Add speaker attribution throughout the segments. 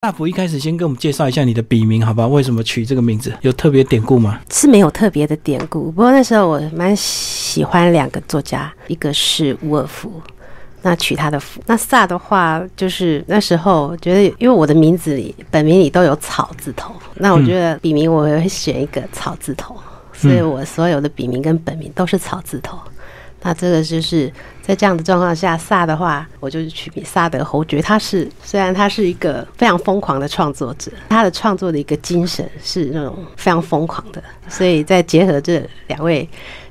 Speaker 1: 大福一开始先跟我们介绍一下你的笔名，好吧？为什么取这个名字？有特别典故吗？
Speaker 2: 是没有特别的典故，不过那时候我蛮喜欢两个作家，一个是伍尔夫，那取他的福。那萨的话，就是那时候觉得，因为我的名字里本名里都有草字头，那我觉得笔名我会选一个草字头，所以我所有的笔名跟本名都是草字头。那这个就是在这样的状况下，萨的话，我就是取名萨德侯爵。他是虽然他是一个非常疯狂的创作者，他的创作的一个精神是那种非常疯狂的，所以在结合这两位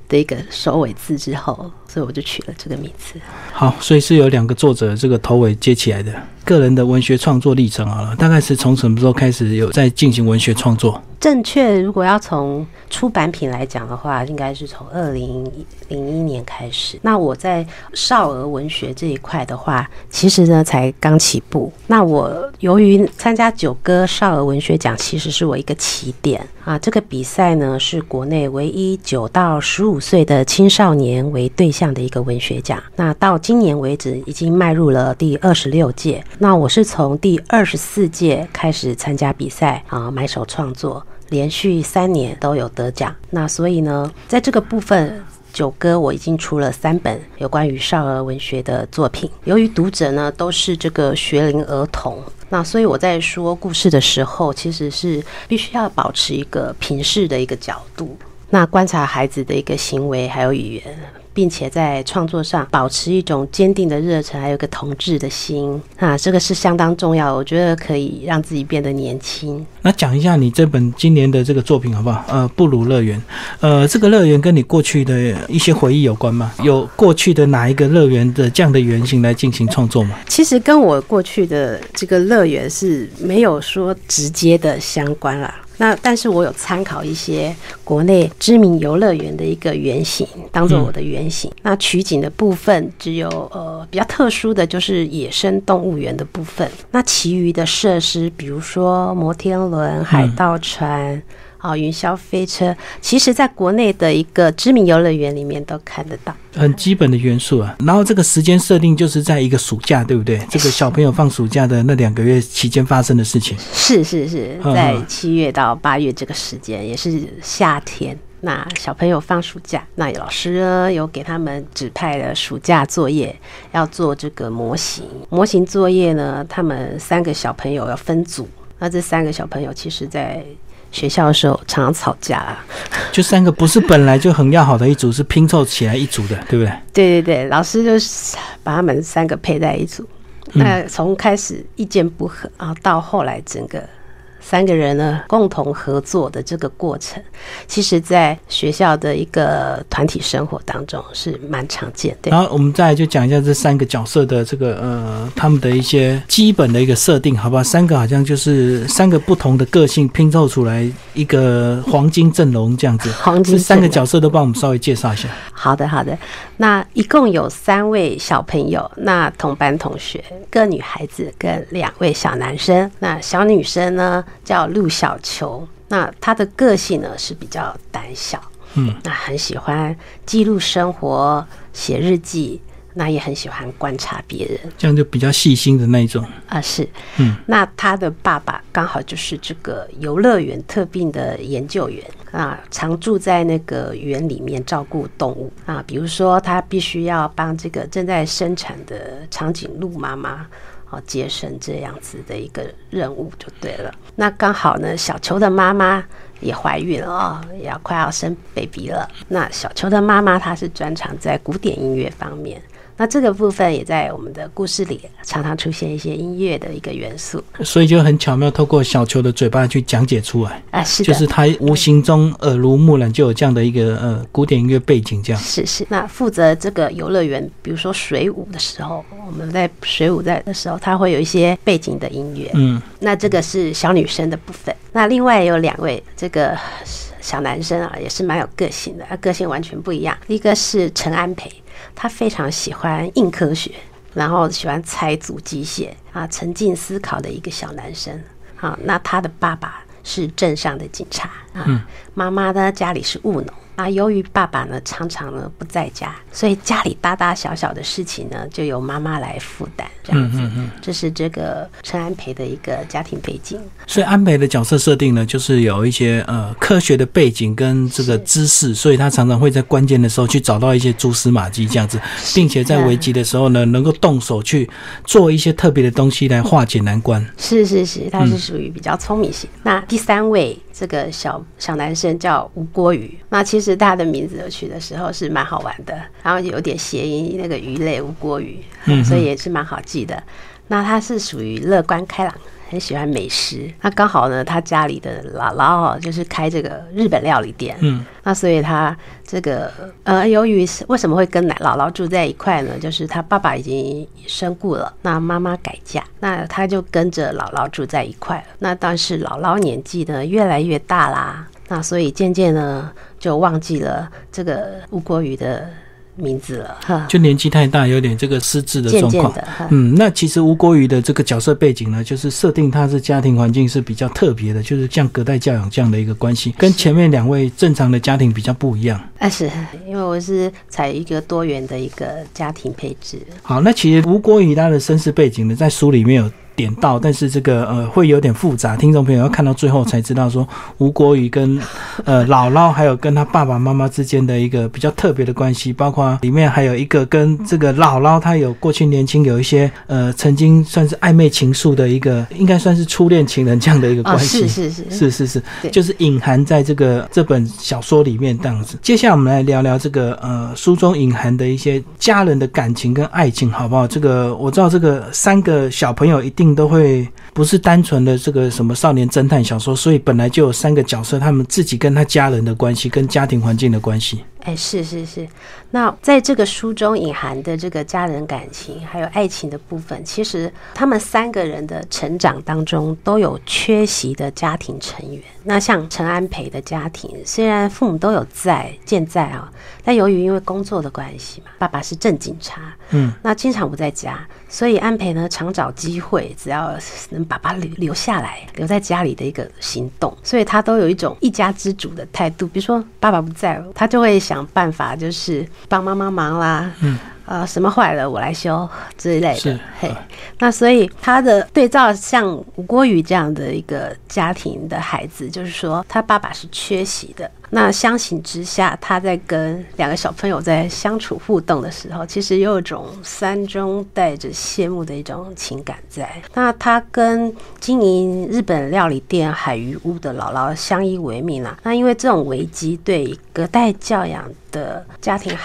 Speaker 2: 的一个首尾字之后，所以我就取了这个名字。
Speaker 1: 好，所以是有两个作者这个头尾接起来的个人的文学创作历程好了，大概是从什么时候开始有在进行文学创作？
Speaker 2: 正确，如果要从出版品来讲的话，应该是从二零零一年开始。那我在少儿文学这一块的话，其实呢才刚起步。那我由于参加九歌少儿文学奖，其实是我一个起点啊。这个比赛呢是国内唯一九到十五岁的青少年为对象这样的一个文学奖。那到今年为止，已经迈入了第二十六届。那我是从第二十四届开始参加比赛啊，买手创作。连续三年都有得奖，那所以呢，在这个部分，九哥我已经出了三本有关于少儿文学的作品。由于读者呢都是这个学龄儿童，那所以我在说故事的时候，其实是必须要保持一个平视的一个角度，那观察孩子的一个行为还有语言。并且在创作上保持一种坚定的热忱，还有一个同志的心啊，这个是相当重要。我觉得可以让自己变得年轻。
Speaker 1: 那讲一下你这本今年的这个作品好不好？呃，布鲁乐园，呃，这个乐园跟你过去的一些回忆有关吗？有过去的哪一个乐园的这样的原型来进行创作吗？
Speaker 2: 其实跟我过去的这个乐园是没有说直接的相关啦。那但是我有参考一些国内知名游乐园的一个原型，当做我的原型。那取景的部分只有呃比较特殊的就是野生动物园的部分。那其余的设施，比如说摩天轮、海盗船。啊，云霄飞车，其实在国内的一个知名游乐园里面都看得到，
Speaker 1: 很基本的元素啊。然后这个时间设定就是在一个暑假，对不对？这个小朋友放暑假的那两个月期间发生的事情。
Speaker 2: 是是是，在七月到八月这个时间，也是夏天。那小朋友放暑假，那老师呢有给他们指派了暑假作业，要做这个模型。模型作业呢，他们三个小朋友要分组。那这三个小朋友其实，在学校的时候常常吵架啦，
Speaker 1: 就三个不是本来就很要好的一组，是拼凑起来一组的，对不对？
Speaker 2: 对对对，老师就是把他们三个配在一组，那从开始意见不合然后，到后来整个。三个人呢共同合作的这个过程，其实在学校的一个团体生活当中是蛮常见的。
Speaker 1: 然后我们再就讲一下这三个角色的这个呃他们的一些基本的一个设定，好不好？三个好像就是三个不同的个性拼凑出来一个黄金阵容这样子。
Speaker 2: 黄金
Speaker 1: 三个角色都帮我们稍微介绍一下。
Speaker 2: 好的，好的。那一共有三位小朋友，那同班同学，各女孩子跟两位小男生。那小女生呢？叫陆小球，那他的个性呢是比较胆小，嗯，那很喜欢记录生活、写日记，那也很喜欢观察别人，
Speaker 1: 这样就比较细心的那一种
Speaker 2: 啊，是，嗯，那他的爸爸刚好就是这个游乐园特病的研究员啊，常住在那个园里面照顾动物啊，比如说他必须要帮这个正在生产的长颈鹿妈妈。好，接生这样子的一个任务就对了。那刚好呢，小球的妈妈也怀孕了哦，也要快要生 baby 了。那小球的妈妈她是专长在古典音乐方面。那这个部分也在我们的故事里常常出现一些音乐的一个元素，
Speaker 1: 所以就很巧妙透过小球的嘴巴去讲解出来
Speaker 2: 啊，是
Speaker 1: 就是他无形中耳濡目染就有这样的一个呃古典音乐背景，这样。
Speaker 2: 是是。那负责这个游乐园，比如说水舞的时候，我们在水舞在的时候，它会有一些背景的音乐，嗯，那这个是小女生的部分。那另外有两位这个小男生啊，也是蛮有个性的，个性完全不一样。一个是陈安培。他非常喜欢硬科学，然后喜欢拆组机械啊，沉浸思考的一个小男生。好，那他的爸爸是镇上的警察啊，妈妈呢家里是务农。那由于爸爸呢常常呢不在家，所以家里大大小小的事情呢就由妈妈来负担。这样子，这是这个陈安培的一个家庭背景。
Speaker 1: 所以安培的角色设定呢，就是有一些呃科学的背景跟这个知识，所以他常常会在关键的时候去找到一些蛛丝马迹这样子，并且在危机的时候呢，能够动手去做一些特别的东西来化解难关。
Speaker 2: 是是是，他是属于比较聪明型。那第三位这个小小男生叫吴郭鱼，那其实他的名字取的时候是蛮好玩的，然后有点谐音，那个鱼类吴郭鱼，所以也是蛮好记的。那他是属于乐观开朗。很喜欢美食，那刚好呢，他家里的姥姥哦，就是开这个日本料理店，嗯，那所以他这个呃，由于为什么会跟奶姥姥住在一块呢？就是他爸爸已经身故了，那妈妈改嫁，那他就跟着姥姥住在一块了。那但是姥姥年纪呢越来越大啦，那所以渐渐呢就忘记了这个吴国宇的。名字了，
Speaker 1: 就年纪太大，有点这个失智的状况。嗯，那其实吴国瑜的这个角色背景呢，就是设定他是家庭环境是比较特别的，就是像隔代教养这样的一个关系，跟前面两位正常的家庭比较不一样。
Speaker 2: 啊，是因为我是采一个多元的一个家庭配置。
Speaker 1: 好，那其实吴国瑜他的身世背景呢，在书里面有。点到，但是这个呃会有点复杂，听众朋友要看到最后才知道说 吴国宇跟呃姥姥还有跟他爸爸妈妈之间的一个比较特别的关系，包括里面还有一个跟这个姥姥她有过去年轻有一些呃曾经算是暧昧情愫的一个，应该算是初恋情人这样的一个关系，
Speaker 2: 是是是
Speaker 1: 是是是，就是隐含在这个这本小说里面这样子。接下来我们来聊聊这个呃书中隐含的一些家人的感情跟爱情，好不好？这个我知道这个三个小朋友一定。都会不是单纯的这个什么少年侦探小说，所以本来就有三个角色，他们自己跟他家人的关系，跟家庭环境的关系。
Speaker 2: 哎，是是是。那在这个书中隐含的这个家人感情还有爱情的部分，其实他们三个人的成长当中都有缺席的家庭成员。那像陈安培的家庭，虽然父母都有在健在啊，但由于因为工作的关系嘛，爸爸是正警察，嗯，那经常不在家，所以安培呢常找机会，只要能爸爸留留下来，留在家里的一个行动，所以他都有一种一家之主的态度。比如说爸爸不在了，他就会想办法，就是帮妈妈忙啦，嗯。呃，什么坏了我来修之类的，嘿，那所以他的对照像吴国宇这样的一个家庭的孩子，就是说他爸爸是缺席的。那相形之下，他在跟两个小朋友在相处互动的时候，其实有一种三中带着羡慕的一种情感在。那他跟经营日本料理店海鱼屋的姥姥相依为命啊。那因为这种危机对隔代教养的家庭。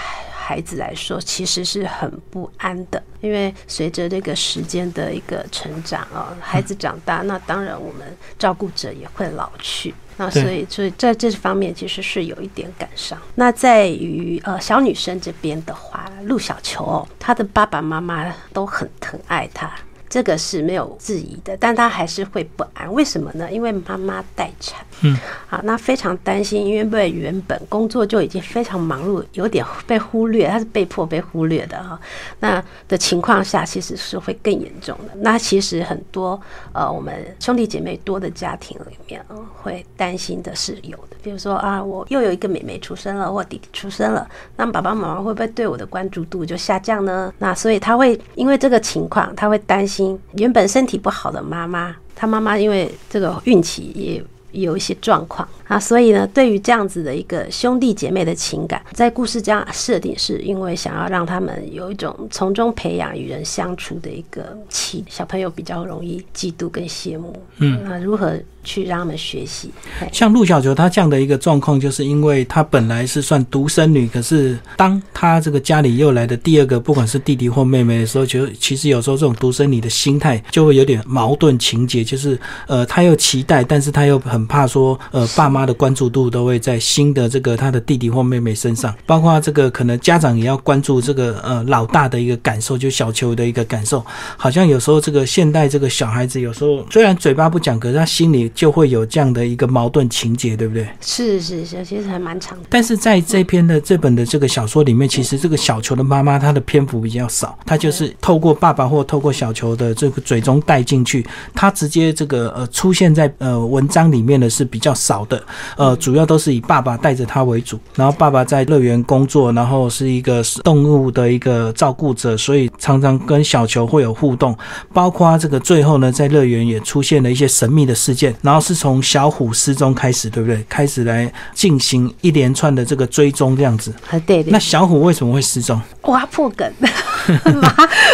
Speaker 2: 孩子来说，其实是很不安的，因为随着这个时间的一个成长啊，孩子长大，那当然我们照顾者也会老去，那所以所以在这方面其实是有一点感伤。那在于呃小女生这边的话，陆小球，她的爸爸妈妈都很疼爱她。这个是没有质疑的，但他还是会不安。为什么呢？因为妈妈待产，嗯，好，那非常担心，因为原本工作就已经非常忙碌，有点被忽略，他是被迫被忽略的哈。那的情况下，其实是会更严重的。那其实很多呃，我们兄弟姐妹多的家庭里面，会担心的是有的。比如说啊，我又有一个妹妹出生了，或弟弟出生了，那爸爸妈妈会不会对我的关注度就下降呢？那所以他会因为这个情况，他会担心。原本身体不好的妈妈，她妈妈因为这个孕期也有一些状况啊，所以呢，对于这样子的一个兄弟姐妹的情感，在故事这样设定，是因为想要让他们有一种从中培养与人相处的一个气，小朋友比较容易嫉妒跟羡慕，嗯，那如何？去让他们学习。
Speaker 1: 像陆小球她这样的一个状况，就是因为她本来是算独生女，可是当她这个家里又来的第二个，不管是弟弟或妹妹的时候，就其实有时候这种独生女的心态就会有点矛盾情节，就是呃，她又期待，但是她又很怕说，呃，爸妈的关注度都会在新的这个她的弟弟或妹妹身上，包括这个可能家长也要关注这个呃老大的一个感受，就小球的一个感受，好像有时候这个现代这个小孩子有时候虽然嘴巴不讲，可是他心里。就会有这样的一个矛盾情节，对不对？
Speaker 2: 是是是，其实还蛮长的。
Speaker 1: 但是在这篇的这本的这个小说里面，其实这个小球的妈妈她的篇幅比较少，她就是透过爸爸或透过小球的这个嘴中带进去，她直接这个呃出现在呃文章里面。的是比较少的，呃，主要都是以爸爸带着他为主，然后爸爸在乐园工作，然后是一个动物的一个照顾者，所以常常跟小球会有互动，包括这个最后呢，在乐园也出现了一些神秘的事件，然后是从小虎失踪开始，对不对？开始来进行一连串的这个追踪这样子。
Speaker 2: 啊，对对
Speaker 1: 那小虎为什么会失踪？
Speaker 2: 挖破梗，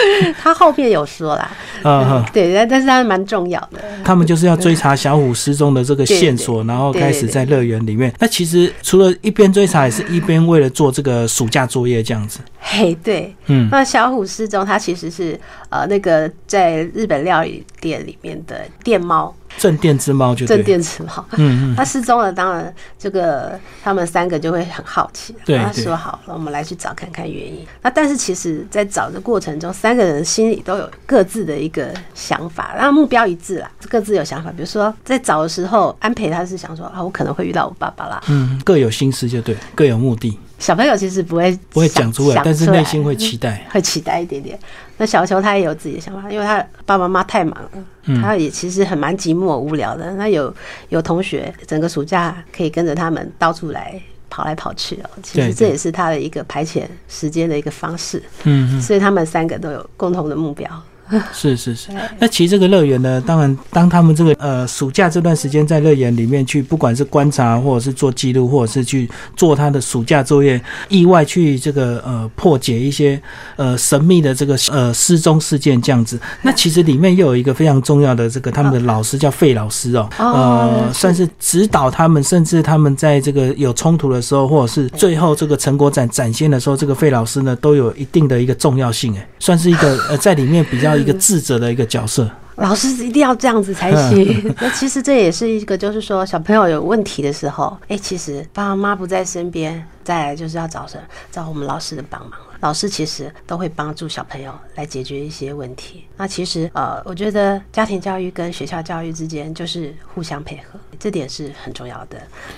Speaker 2: 他后面有说啦，
Speaker 1: 啊哈。
Speaker 2: 对，但但是他蛮重要的。
Speaker 1: 他们就是要追查小虎失踪的这个线索，然后开始在乐园里面。那其实除了一边追查，也是一边为了做这个暑假作业这样子。
Speaker 2: 嘿，对，
Speaker 1: 嗯，
Speaker 2: 那小虎失踪，它其实是呃那个在日本料理店里面的店猫，
Speaker 1: 镇店之猫就对
Speaker 2: 镇店之猫。
Speaker 1: 嗯嗯，
Speaker 2: 他失踪了，当然这个他们三个就会很好奇，
Speaker 1: 对
Speaker 2: 他
Speaker 1: 对
Speaker 2: 说好了，我们来去找看看原因。那但是其实，在找的过程中，三个人心里都有各自的一个想法，然后目标一致啦，各自有想法。比如说在找的时候，安培他是想说啊，我可能会遇到我爸爸啦。
Speaker 1: 嗯，各有心思就对，各有目的，
Speaker 2: 小朋友其实不会
Speaker 1: 不会讲出来，
Speaker 2: 想
Speaker 1: 但是内心会期待。
Speaker 2: 会期待一点点。那小球他也有自己的想法，因为他爸爸妈妈太忙了，
Speaker 1: 嗯
Speaker 2: 他也其实很蛮寂寞无聊的。那有有同学整个暑假可以跟着他们到处来跑来跑去哦，其实这也是他的一个排遣时间的一个方式。
Speaker 1: 嗯嗯，
Speaker 2: 所以他们三个都有共同的目标。
Speaker 1: 是是是。那其实这个乐园呢，当然当他们这个呃暑假这段时间在乐园里面去，不管是观察或者是做记录，或者是去做他的暑假作业，意外去这个呃破解一些呃神秘的这个呃失踪事件这样子。那其实里面又有一个非常重要的这个他们的老师叫费老师哦，
Speaker 2: 哦
Speaker 1: 呃算是指导他们，甚至他们在这个有冲突的时候，或者是最后这个成果展展现的时候，这个费老师呢都有一定的一个重要性，哎，算是一个呃在里面比较一个智者的一个角色。
Speaker 2: 老师一定要这样子才行。那其实这也是一个，就是说小朋友有问题的时候，哎、其实爸爸妈妈不在身边，再来就是要找谁？找我们老师的帮忙。老师其实都会帮助小朋友来解决一些问题。那其实呃，我觉得家庭教育跟学校教育之间就是互相配合，这点是很重要的。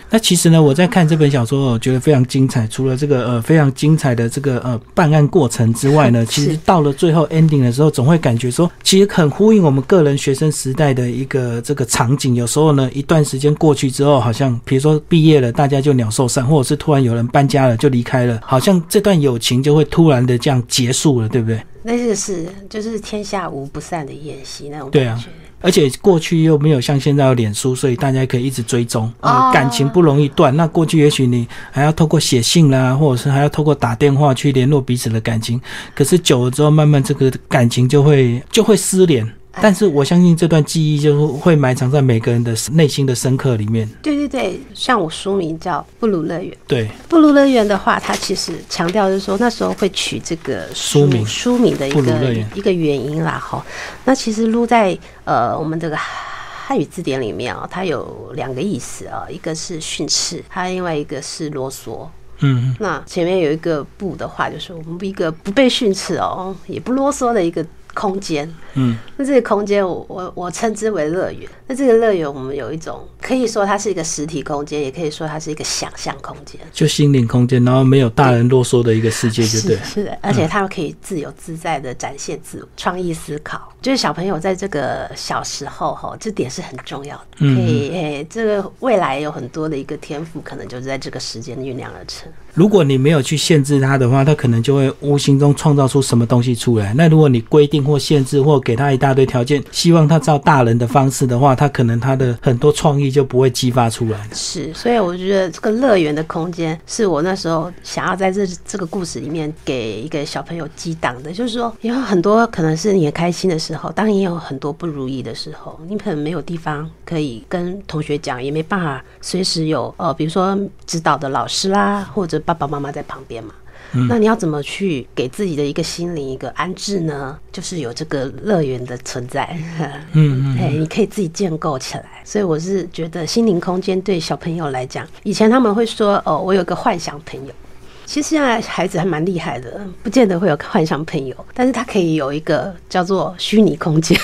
Speaker 1: 那其实呢，我在看这本小说，我觉得非常精彩。除了这个呃非常精彩的这个呃办案过程之外呢，其实到了最后 ending 的时候，总会感觉说，其实很呼应我们个人学生时代的一个这个场景。有时候呢，一段时间过去之后，好像比如说毕业了，大家就鸟兽散，或者是突然有人搬家了就离开了，好像这段友情就会突然的这样结束了，对不对？
Speaker 2: 那个是就是天下无不散的宴席那种
Speaker 1: 对啊
Speaker 2: 感觉。
Speaker 1: 而且过去又没有像现在有脸书，所以大家可以一直追踪，啊
Speaker 2: 哦
Speaker 1: 感情不容易断。那过去也许你还要透过写信啦，或者是还要透过打电话去联络彼此的感情。可是久了之后，慢慢这个感情就会就会失联。但是我相信这段记忆就会埋藏在每个人的内心的深刻里面。
Speaker 2: 对对对，像我书名叫《布鲁乐园》。
Speaker 1: 对，
Speaker 2: 布鲁乐园的话，它其实强调就是说，那时候会取这个
Speaker 1: 书名
Speaker 2: 书名的一个一个原因啦，哈。那其实撸在呃我们这个汉语字典里面啊、它有两个意思啊、一个是训斥，它另外一个是啰嗦。
Speaker 1: 嗯，
Speaker 2: 那前面有一个“不”的话，就是我们一个不被训斥哦，也不啰嗦的一个空间。
Speaker 1: 嗯，
Speaker 2: 那这个空间我我我称之为乐园。那这个乐园，我们有一种可以说它是一个实体空间，也可以说它是一个想象空间。
Speaker 1: 就心灵空间，然后没有大人啰嗦的一个世界，就对
Speaker 2: 是。是的，而且他们可以自由自在的展现自我、创意思考。就是小朋友在这个小时候哈，这点是很重要的。
Speaker 1: 嗯
Speaker 2: 可以诶，这个未来有很多的一个天赋，可能就是在这个时间酝酿而成。
Speaker 1: 如果你没有去限制他的话，他可能就会无形中创造出什么东西出来。那如果你规定或限制或给他一大堆条件，希望他照大人的方式的话，他可能他的很多创意就不会激发出来。
Speaker 2: 是，所以我觉得这个乐园的空间是我那时候想要在这这个故事里面给一个小朋友激荡的，就是说有很多可能是你开心的时候，当然也有很多不如意的时候，你可能没有地方可以跟同学讲，也没办法随时有呃，比如说指导的老师啦，或者爸爸妈妈在旁边嘛。那你要怎么去给自己的一个心灵一个安置呢？就是有这个乐园的存在，
Speaker 1: 嗯嗯
Speaker 2: 哎，你可以自己建构起来。所以我是觉得心灵空间对小朋友来讲，以前他们会说哦，我有个幻想朋友。其实现在孩子还蛮厉害的，不见得会有幻想朋友，但是他可以有一个叫做虚拟空间。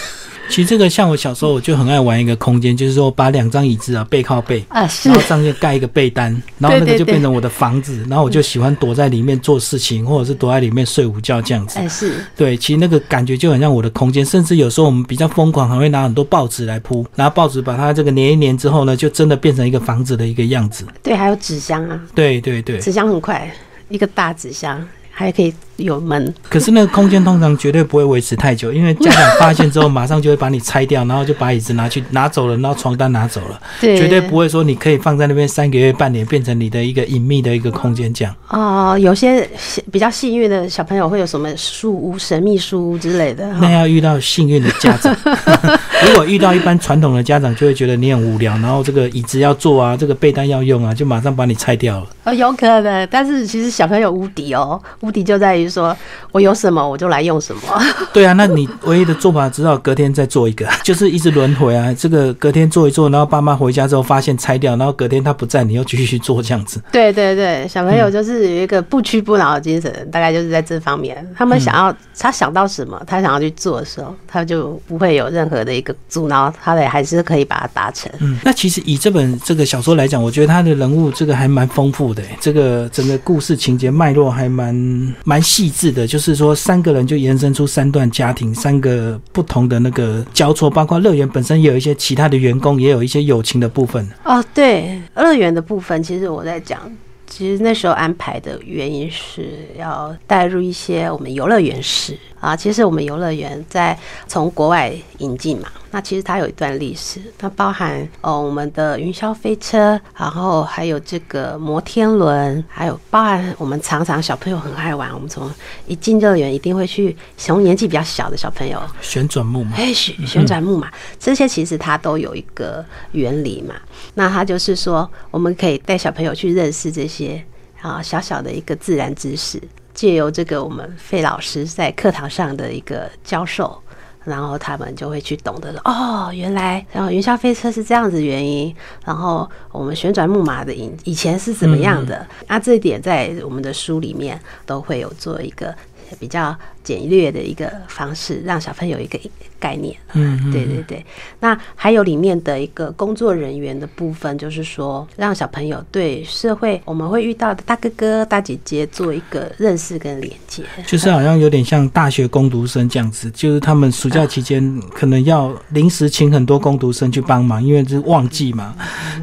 Speaker 1: 其实这个像我小时候我就很爱玩一个空间，就是说把两张椅子啊背靠背，
Speaker 2: 啊，是。
Speaker 1: 然后上面盖一个被单，然后那个就变成我的房子，然后我就喜欢躲在里面做事情，或者是躲在里面睡午觉这样子。
Speaker 2: 哎是，
Speaker 1: 对，其实那个感觉就很像我的空间，甚至有时候我们比较疯狂，还会拿很多报纸来铺，拿报纸把它这个粘一粘之后呢，就真的变成一个房子的一个样子。
Speaker 2: 对，还有纸箱啊，
Speaker 1: 对对对，
Speaker 2: 纸箱很快，一个大纸箱，还可以有门。
Speaker 1: 可是那个空间通常绝对不会维持太久，因为家长发现之后，马上就会把你拆掉，然后就把椅子拿去拿走了，然后床单拿走了，
Speaker 2: 对，
Speaker 1: 绝对不会说你可以放在那边三个月、半年，变成你的一个隐秘的一个空间这样。
Speaker 2: 哦，有些比较幸运的小朋友会有什么书屋、神秘书屋之类的。
Speaker 1: 那要遇到幸运的家长，如果遇到一般传统的家长，就会觉得你很无聊，然后这个椅子要坐啊，这个被单要用啊，就马上把你拆掉了。
Speaker 2: 哦，有可能，但是其实小朋友无敌哦，无敌就在于说我有什么我就来用什么。
Speaker 1: 对啊，那你唯一的做法只好隔天再做一个，就是一直轮回啊。这个隔天做一做，然后爸妈回家之后发现拆掉，然后隔天他不在，你又继续做这样子。
Speaker 2: 对对对，小朋友就是有一个不屈不挠的精神，大概就是在这方面。他们想要，他想到什么，他想要去做的时候，他就不会有任何的一个阻挠，他的还是可以把它达成。
Speaker 1: 嗯，那其实以这本这个小说来讲，我觉得他的人物这个还蛮丰富的，这个整个故事情节脉络还蛮蛮细致的。就是说，三个人就延伸出三段家庭，三个不同的那个交错，包括乐园本身也有一些其他的员工，也有一些友情的部分。
Speaker 2: 哦，对，乐园的部分，其实我在讲，其实那时候安排的原因是要带入一些我们游乐园式啊。其实我们游乐园在从国外引进嘛，那其实它有一段历史，它包含哦我们的云霄飞车，然后还有这个摩天轮，还有包含我们常常小朋友很爱玩，我们从一进乐园一定会去，从年纪比较小的小朋友
Speaker 1: 旋转木马，
Speaker 2: 哎，旋旋转木马，这些其实它都有一个原理嘛。那它就是说，我们可以带小朋友去认识这些啊小小的一个自然知识，借由这个我们费老师在课堂上的一个教授。然后他们就会去懂得了哦，原来然后云霄飞车是这样子原因，然后我们旋转木马的以以前是怎么样的？啊，这一点在我们的书里面都会有做一个比较简略的一个方式，让小朋友有一个概念。
Speaker 1: 嗯，嗯
Speaker 2: 对对对，那还有里面的一个工作人员的部分，就是说让小朋友对社会我们会遇到的大哥哥、大姐姐做一个认识跟连接。
Speaker 1: 就是好像有点像大学工读生这样子，就是他们暑假期间可能要临时请很多工读生去帮忙，因为是旺季嘛。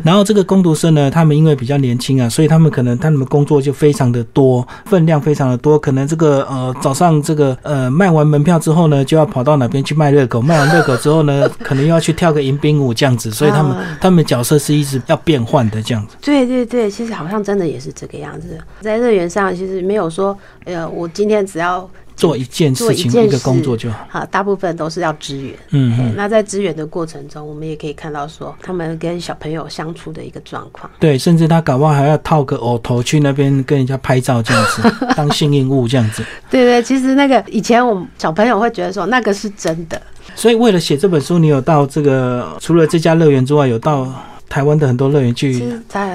Speaker 1: 然后这个工读生呢，他们因为比较年轻啊，所以他们可能他们工作就非常的多，分量非常的多。可能这个呃早上这个呃卖完门票之后呢，就要跑到哪边去卖热狗，卖完热狗之后呢，可能又要去跳个迎宾舞这样子，所以他们
Speaker 2: 啊
Speaker 1: 他们角色是一直要变换的这样子。
Speaker 2: 对对对，其实好像真的也是这个样子。在乐园上，其实没有说，呃，我今天只要
Speaker 1: 做一件事情一个工作就好。
Speaker 2: 好，大部分都是要支援。
Speaker 1: 嗯嗯。
Speaker 2: 那在支援的过程中，我们也可以看到说，他们跟小朋友相处的一个状况。
Speaker 1: 对，甚至他搞不好还要套个偶头去那边跟人家拍照这样子，当幸运物这样子。
Speaker 2: 对对，其实那个以前我们小朋友会觉得说那个是真的，
Speaker 1: 所以为了写这本书，你有到这个除了这家乐园之外，有到台湾的很多乐园去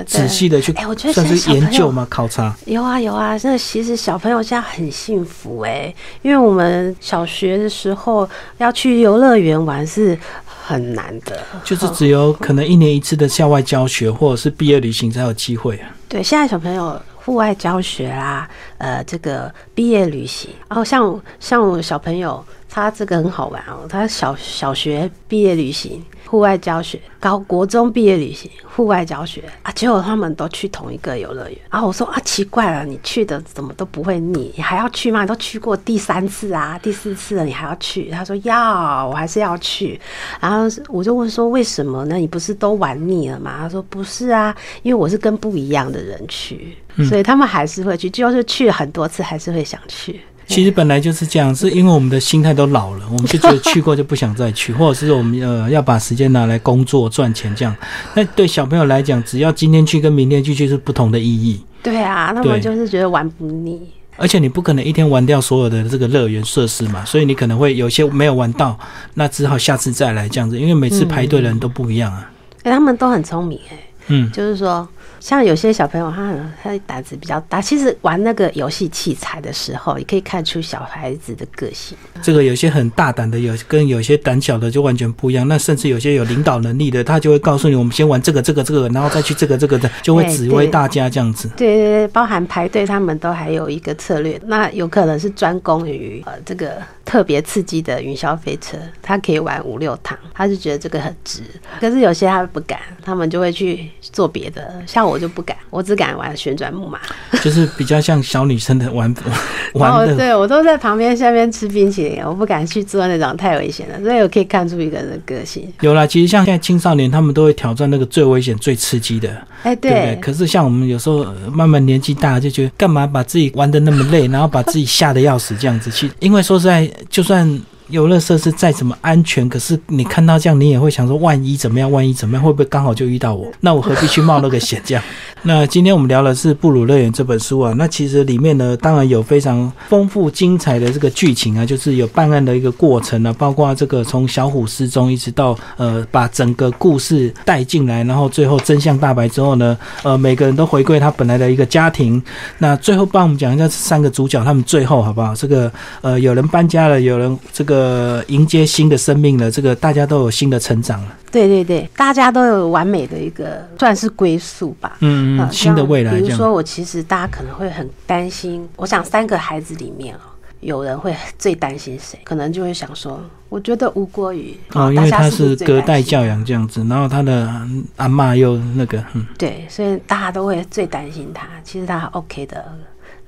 Speaker 1: 仔细的去
Speaker 2: 哎我觉得
Speaker 1: 算是研究嘛，考察。
Speaker 2: 有啊有啊，那，其实小朋友现在很幸福哎、因为我们小学的时候要去游乐园玩是很难的，
Speaker 1: 就是只有可能一年一次的校外教学或者是毕业旅行才有机会啊。
Speaker 2: 对，现在小朋友户外教学啦，呃，这个毕业旅行，然后像像我小朋友，他这个很好玩哦，他小小学毕业旅行。户外教学，高国中毕业旅行，户外教学啊，结果他们都去同一个游乐园。然后我说啊，奇怪了，你去的怎么都不会腻，你还要去吗？你都去过第三次啊，第四次了，你还要去？他说要，我还是要去。然后我就问说为什么呢？你不是都玩腻了吗？他说不是啊，因为我是跟不一样的人去，所以他们还是会去，就是去了很多次，还是会想去。
Speaker 1: 其实本来就是这样，是因为我们的心态都老了，我们就觉得去过就不想再去，或者是我们呃要把时间拿来工作赚钱这样。那对小朋友来讲，只要今天去跟明天去就是不同的意义，
Speaker 2: 对啊，他们就是觉得玩不腻。
Speaker 1: 而且你不可能一天玩掉所有的这个乐园设施嘛，所以你可能会有些没有玩到，那只好下次再来这样子，因为每次排队的人都不一样啊。
Speaker 2: 哎、他们都很聪明哎、
Speaker 1: 嗯，
Speaker 2: 就是说。像有些小朋友，他很他胆子比较大。其实玩那个游戏器材的时候，也可以看出小孩子的个性。
Speaker 1: 这个有些很大胆的，有跟有些胆小的就完全不一样。那甚至有些有领导能力的，他就会告诉你，我们先玩这个、这个、这个，然后再去这个、这个的，就会指挥大家这样子。
Speaker 2: 对对对，包含排队，他们都还有一个策略。那有可能是专攻于呃这个特别刺激的云霄飞车，他可以玩五六趟，他就觉得这个很值。可是有些他不敢，他们就会去做别的，像。我就不敢，我只敢玩旋转木马，
Speaker 1: 就是比较像小女生的玩 玩的。
Speaker 2: 对我都在旁边下面吃冰淇淋，我不敢去做那种太危险了，所以我可以看出一个人的个性。
Speaker 1: 有啦，其实像现在青少年，他们都会挑战那个最危险、最刺激的，
Speaker 2: 哎，
Speaker 1: 对。可是像我们有时候慢慢年纪大，就觉得干嘛把自己玩的那么累，然后把自己吓得要死这样子。去，因为说实在，就算。游乐设施再怎么安全，可是你看到这样，你也会想说，万一怎么样？万一怎么样？会不会刚好就遇到我？那我何必去冒那个险？这样。那今天我们聊的是《布鲁乐园》这本书啊，那其实里面呢，当然有非常丰富精彩的这个剧情啊，就是有办案的一个过程啊，包括这个从小虎失踪一直到呃把整个故事带进来，然后最后真相大白之后呢，呃每个人都回归他本来的一个家庭。那最后帮我们讲一下三个主角他们最后好不好？这个呃有人搬家了，有人这个。呃，迎接新的生命了，这个大家都有新的成长了。
Speaker 2: 对对对，大家都有完美的一个算是归宿吧。
Speaker 1: 嗯嗯，新的未来。
Speaker 2: 比如说，我其实大家可能会很担心，我想三个孩子里面哦，有人会最担心谁？可能就会想说，我觉得吴国宇
Speaker 1: 哦，因为他是隔代教养这样子，然后他的阿妈又那个，嗯，
Speaker 2: 对，所以大家都会最担心他。其实他 OK 的。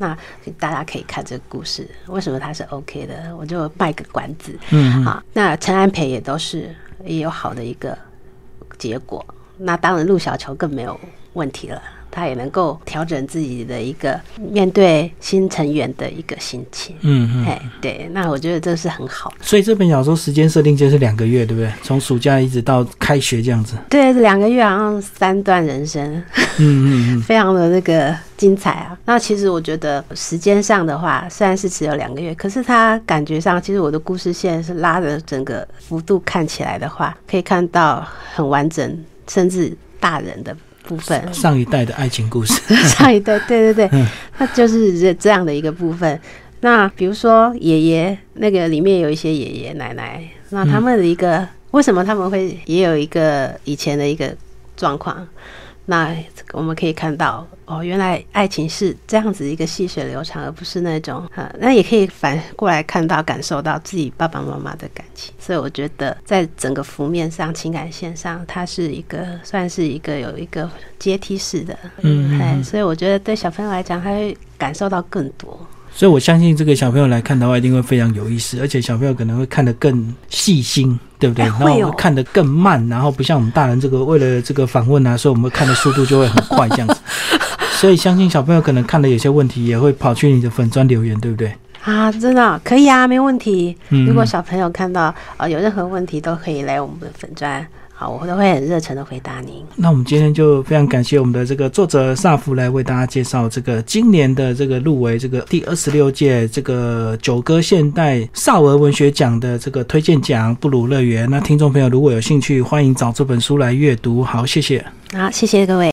Speaker 2: 那大家可以看这个故事，为什么他是 OK 的？我就卖个关子。
Speaker 1: 嗯，
Speaker 2: 好，那陈安培也都是也有好的一个结果。那当然，陆小球更没有问题了。他也能够调整自己的一个面对新成员的一个心情，
Speaker 1: 嗯嗯，
Speaker 2: 哎，对，那我觉得这是很好。
Speaker 1: 所以这本小说时间设定就是两个月，对不对？从暑假一直到开学这样子。
Speaker 2: 对，两个月好像三段人生，
Speaker 1: 嗯嗯嗯，
Speaker 2: 非常的那个精彩啊。那其实我觉得时间上的话，虽然是只有两个月，可是他感觉上，其实我的故事线是拉的整个幅度看起来的话，可以看到很完整，甚至大人的。部分。
Speaker 1: 上一代的爱情故事，
Speaker 2: 上一代对对对，那就是这这样的一个部分。那比如说爷爷那个里面有一些爷爷奶奶，那他们的一个为什么他们会也有一个以前的一个状况？那我们可以看到，哦，原来爱情是这样子一个细水流长，而不是那种啊。那也可以反过来看到、感受到自己爸爸妈妈的感情。所以我觉得，在整个幅面上、情感线上，它是一个算是一个有一个阶梯式的。
Speaker 1: 嗯，
Speaker 2: 哎，所以我觉得对小朋友来讲，他会感受到更多。
Speaker 1: 所以我相信这个小朋友来看的话，一定会非常有意思，而且小朋友可能会看得更细心。对不对？然后看得更慢，然后不像我们大人这个为了这个访问啊，所以我们看的速度就会很快这样子。所以相信小朋友可能看的有些问题，也会跑去你的粉砖留言，对不对？
Speaker 2: 啊，真的可以啊，没问题。如果小朋友看到呃有任何问题，都可以来我们的粉砖。好，我都会很热诚的回答您。
Speaker 1: 那我们今天就非常感谢我们的这个作者萨福来为大家介绍这个今年的这个入围这个第二十六届这个九歌现代少儿文学奖的这个推荐奖《布鲁乐园》。那听众朋友如果有兴趣，欢迎找这本书来阅读。好，谢谢。
Speaker 2: 好，谢谢各位。